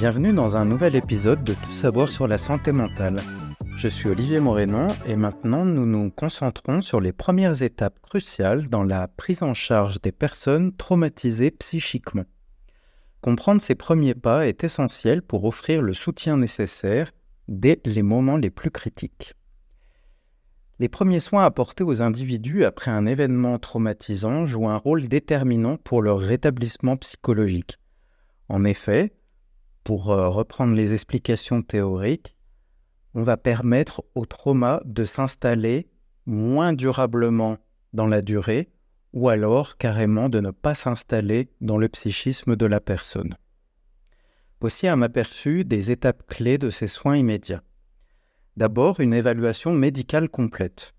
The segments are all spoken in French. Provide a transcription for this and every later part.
Bienvenue dans un nouvel épisode de Tout savoir sur la santé mentale. Je suis Olivier Morénon et maintenant nous nous concentrons sur les premières étapes cruciales dans la prise en charge des personnes traumatisées psychiquement. Comprendre ces premiers pas est essentiel pour offrir le soutien nécessaire dès les moments les plus critiques. Les premiers soins apportés aux individus après un événement traumatisant jouent un rôle déterminant pour leur rétablissement psychologique. En effet, pour euh, reprendre les explications théoriques, on va permettre au trauma de s'installer moins durablement dans la durée ou alors carrément de ne pas s'installer dans le psychisme de la personne. Voici un aperçu des étapes clés de ces soins immédiats. D'abord, une évaluation médicale complète.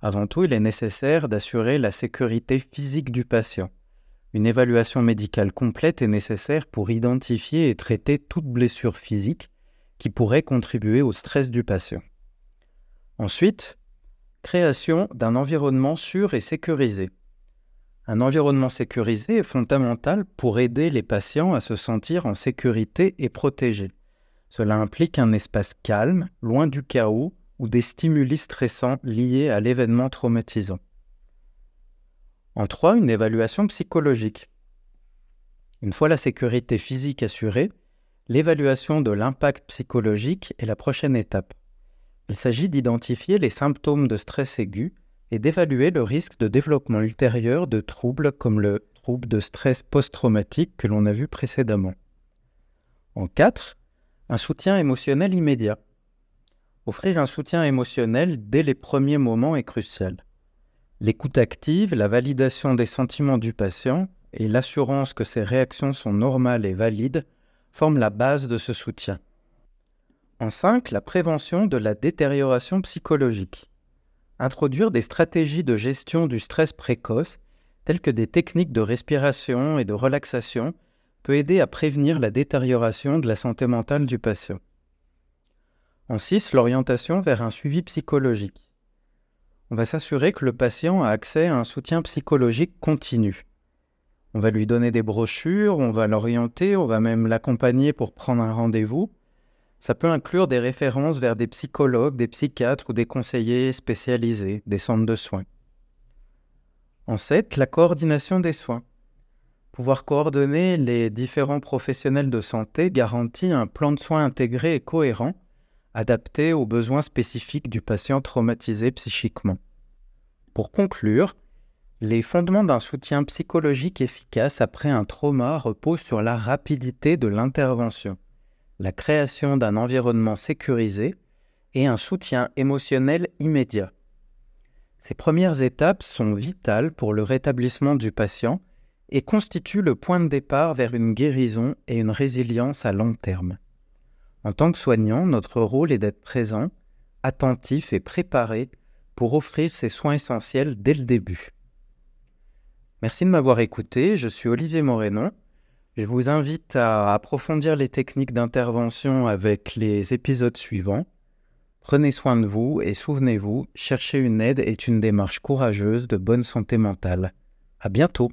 Avant tout, il est nécessaire d'assurer la sécurité physique du patient. Une évaluation médicale complète est nécessaire pour identifier et traiter toute blessure physique qui pourrait contribuer au stress du patient. Ensuite, création d'un environnement sûr et sécurisé. Un environnement sécurisé est fondamental pour aider les patients à se sentir en sécurité et protégés. Cela implique un espace calme, loin du chaos ou des stimuli stressants liés à l'événement traumatisant. En trois, une évaluation psychologique. Une fois la sécurité physique assurée, l'évaluation de l'impact psychologique est la prochaine étape. Il s'agit d'identifier les symptômes de stress aigu et d'évaluer le risque de développement ultérieur de troubles comme le trouble de stress post-traumatique que l'on a vu précédemment. En 4, un soutien émotionnel immédiat. Offrir un soutien émotionnel dès les premiers moments est crucial. L'écoute active, la validation des sentiments du patient et l'assurance que ses réactions sont normales et valides forment la base de ce soutien. En 5, la prévention de la détérioration psychologique. Introduire des stratégies de gestion du stress précoce, telles que des techniques de respiration et de relaxation, peut aider à prévenir la détérioration de la santé mentale du patient. En 6, l'orientation vers un suivi psychologique on va s'assurer que le patient a accès à un soutien psychologique continu. On va lui donner des brochures, on va l'orienter, on va même l'accompagner pour prendre un rendez-vous. Ça peut inclure des références vers des psychologues, des psychiatres ou des conseillers spécialisés, des centres de soins. En 7, la coordination des soins. Pouvoir coordonner les différents professionnels de santé garantit un plan de soins intégré et cohérent adapté aux besoins spécifiques du patient traumatisé psychiquement. Pour conclure, les fondements d'un soutien psychologique efficace après un trauma reposent sur la rapidité de l'intervention, la création d'un environnement sécurisé et un soutien émotionnel immédiat. Ces premières étapes sont vitales pour le rétablissement du patient et constituent le point de départ vers une guérison et une résilience à long terme. En tant que soignant, notre rôle est d'être présent, attentif et préparé pour offrir ces soins essentiels dès le début. Merci de m'avoir écouté, je suis Olivier Morénon. Je vous invite à approfondir les techniques d'intervention avec les épisodes suivants. Prenez soin de vous et souvenez-vous, chercher une aide est une démarche courageuse de bonne santé mentale. À bientôt!